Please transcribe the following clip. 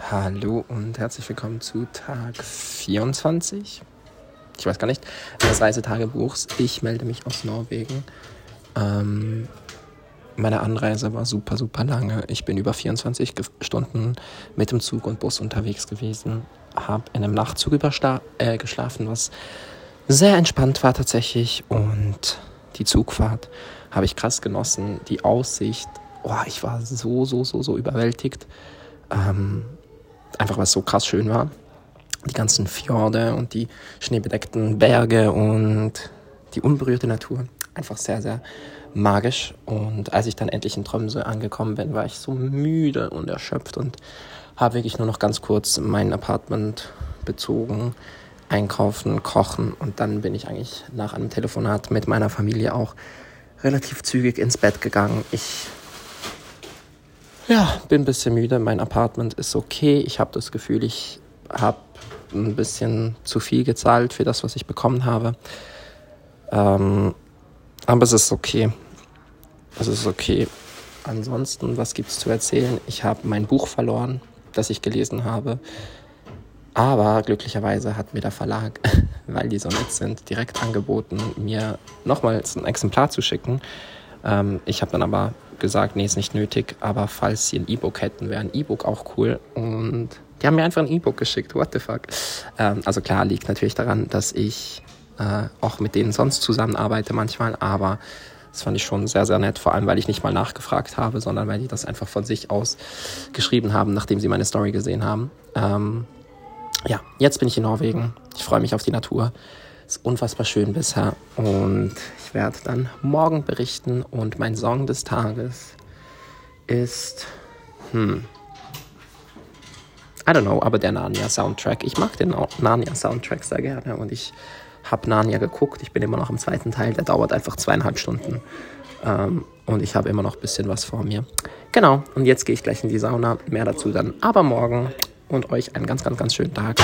Hallo und herzlich willkommen zu Tag 24. Ich weiß gar nicht, des Reisetagebuchs. Ich melde mich aus Norwegen. Ähm, meine Anreise war super, super lange. Ich bin über 24 Stunden mit dem Zug und Bus unterwegs gewesen. Habe in einem Nachtzug äh, geschlafen, was sehr entspannt war tatsächlich. Und die Zugfahrt habe ich krass genossen. Die Aussicht, oh, ich war so, so, so, so überwältigt. Ähm, einfach weil es so krass schön war. Die ganzen Fjorde und die schneebedeckten Berge und die unberührte Natur. Einfach sehr, sehr magisch. Und als ich dann endlich in Tromsø angekommen bin, war ich so müde und erschöpft und habe wirklich nur noch ganz kurz mein Apartment bezogen, einkaufen, kochen und dann bin ich eigentlich nach einem Telefonat mit meiner Familie auch relativ zügig ins Bett gegangen. Ich ja, bin ein bisschen müde. Mein Apartment ist okay. Ich habe das Gefühl, ich habe ein bisschen zu viel gezahlt für das, was ich bekommen habe. Ähm, aber es ist okay. Es ist okay. Ansonsten, was gibt es zu erzählen? Ich habe mein Buch verloren, das ich gelesen habe. Aber glücklicherweise hat mir der Verlag, weil die so nett sind, direkt angeboten, mir nochmals ein Exemplar zu schicken. Ähm, ich habe dann aber gesagt, nee, ist nicht nötig, aber falls sie ein E-Book hätten, wäre ein E-Book auch cool. Und die haben mir einfach ein E-Book geschickt, what the fuck. Ähm, also klar, liegt natürlich daran, dass ich äh, auch mit denen sonst zusammenarbeite manchmal, aber das fand ich schon sehr, sehr nett, vor allem weil ich nicht mal nachgefragt habe, sondern weil die das einfach von sich aus geschrieben haben, nachdem sie meine Story gesehen haben. Ähm, ja, jetzt bin ich in Norwegen. Ich freue mich auf die Natur. Ist unfassbar schön bisher und ich werde dann morgen berichten und mein Song des Tages ist, hm, I don't know, aber der Narnia-Soundtrack. Ich mag den Narnia-Soundtrack sehr gerne und ich habe Narnia geguckt. Ich bin immer noch im zweiten Teil, der dauert einfach zweieinhalb Stunden ähm, und ich habe immer noch ein bisschen was vor mir. Genau, und jetzt gehe ich gleich in die Sauna. Mehr dazu dann aber morgen und euch einen ganz, ganz, ganz schönen Tag.